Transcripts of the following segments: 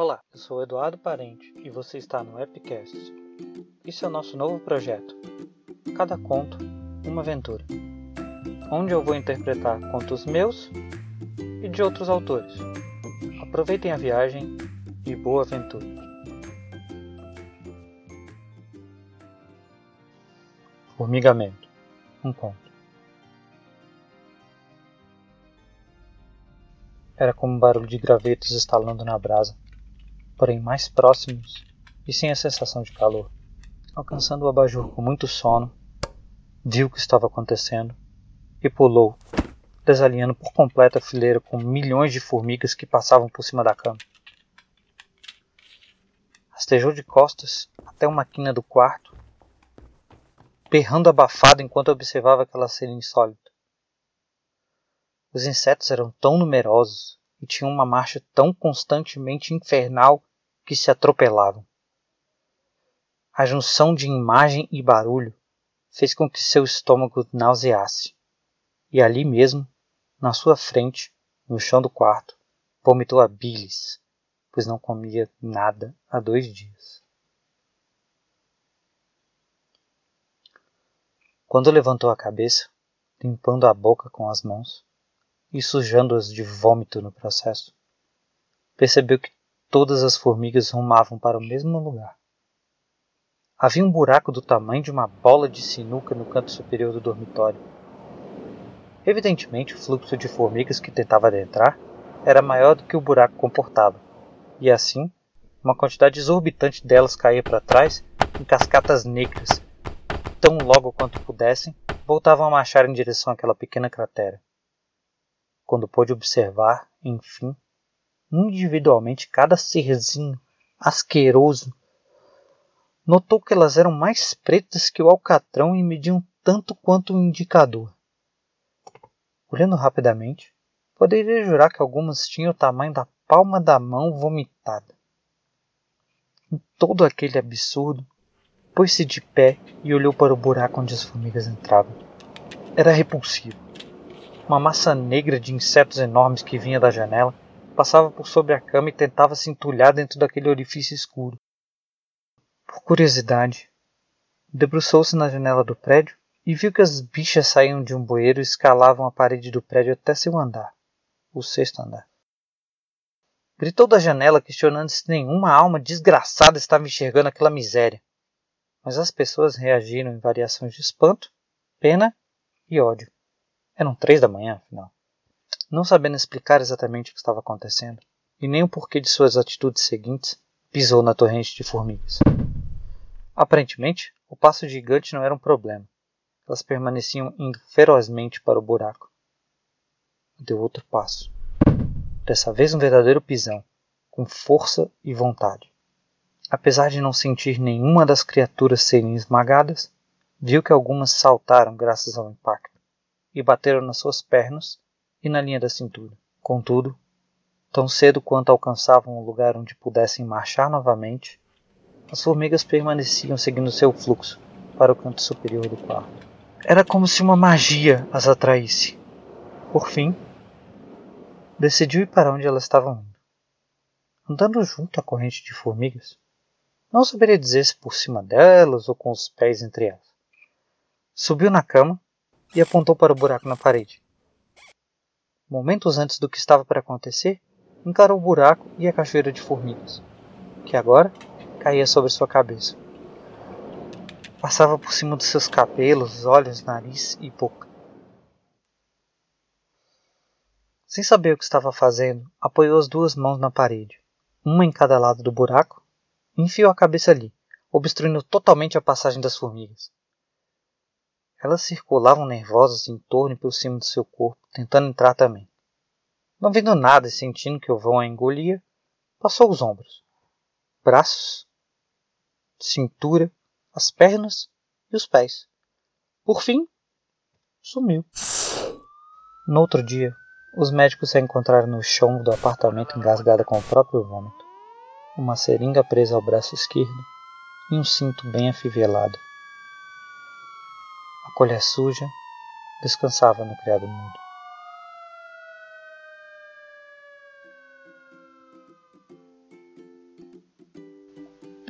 Olá, eu sou Eduardo Parente e você está no Epicast. Esse é o nosso novo projeto. Cada conto, uma aventura. Onde eu vou interpretar contos meus e de outros autores. Aproveitem a viagem e boa aventura. Formigamento. Um conto. Era como um barulho de gravetos estalando na brasa porém mais próximos e sem a sensação de calor. Alcançando o abajur com muito sono, viu o que estava acontecendo e pulou, desalinhando por completo a fileira com milhões de formigas que passavam por cima da cama. Rastejou de costas até uma quina do quarto, berrando abafado enquanto observava aquela cena insólita. Os insetos eram tão numerosos e tinham uma marcha tão constantemente infernal que se atropelavam. A junção de imagem e barulho fez com que seu estômago nauseasse, e ali mesmo, na sua frente, no chão do quarto, vomitou a bilis, pois não comia nada há dois dias. Quando levantou a cabeça, limpando a boca com as mãos e sujando-as de vômito no processo, percebeu que Todas as formigas rumavam para o mesmo lugar. Havia um buraco do tamanho de uma bola de sinuca no canto superior do dormitório. Evidentemente, o fluxo de formigas que tentava adentrar era maior do que o buraco comportava, e assim, uma quantidade exorbitante delas caía para trás em cascatas negras. Tão logo quanto pudessem, voltavam a marchar em direção àquela pequena cratera. Quando pôde observar, enfim, individualmente cada serzinho asqueroso. Notou que elas eram mais pretas que o alcatrão e mediam tanto quanto o indicador. Olhando rapidamente, poderia jurar que algumas tinham o tamanho da palma da mão vomitada. Em todo aquele absurdo, pôs-se de pé e olhou para o buraco onde as formigas entravam. Era repulsivo. Uma massa negra de insetos enormes que vinha da janela passava por sobre a cama e tentava se entulhar dentro daquele orifício escuro. Por curiosidade, debruçou-se na janela do prédio e viu que as bichas saíam de um bueiro e escalavam a parede do prédio até seu andar, o sexto andar. Gritou da janela questionando se nenhuma alma desgraçada estava enxergando aquela miséria. Mas as pessoas reagiram em variações de espanto, pena e ódio. Eram três da manhã, afinal não sabendo explicar exatamente o que estava acontecendo, e nem o porquê de suas atitudes seguintes, pisou na torrente de formigas. Aparentemente, o passo gigante não era um problema. Elas permaneciam indo ferozmente para o buraco. Deu outro passo. Dessa vez um verdadeiro pisão, com força e vontade. Apesar de não sentir nenhuma das criaturas serem esmagadas, viu que algumas saltaram graças ao impacto e bateram nas suas pernas e na linha da cintura. Contudo, tão cedo quanto alcançavam um lugar onde pudessem marchar novamente, as formigas permaneciam seguindo seu fluxo para o canto superior do quarto. Era como se uma magia as atraísse. Por fim, decidiu ir para onde elas estavam indo. Andando junto à corrente de formigas, não saberia dizer se por cima delas ou com os pés entre elas. Subiu na cama e apontou para o buraco na parede. Momentos antes do que estava para acontecer, encarou o buraco e a cachoeira de formigas, que agora caía sobre sua cabeça. Passava por cima dos seus cabelos, olhos, nariz e boca. Sem saber o que estava fazendo, apoiou as duas mãos na parede, uma em cada lado do buraco, e enfiou a cabeça ali, obstruindo totalmente a passagem das formigas. Elas circulavam nervosas em torno e por cima do seu corpo, tentando entrar também. Não vendo nada e sentindo que o vão a engolia, passou os ombros, braços, cintura, as pernas e os pés. Por fim, sumiu. No outro dia, os médicos a encontraram no chão do apartamento engasgada com o próprio vômito, uma seringa presa ao braço esquerdo e um cinto bem afivelado colher suja, descansava no criado mudo.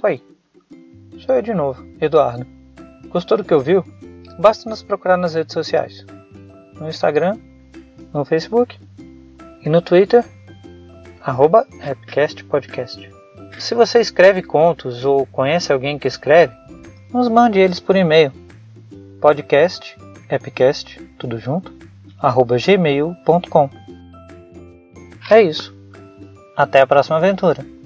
Oi, sou eu de novo, Eduardo. Gostou do que ouviu? Basta nos procurar nas redes sociais. No Instagram, no Facebook e no Twitter, arroba Podcast. Se você escreve contos ou conhece alguém que escreve, nos mande eles por e-mail. Podcast, epcast, tudo junto, arroba gmail.com. É isso. Até a próxima aventura.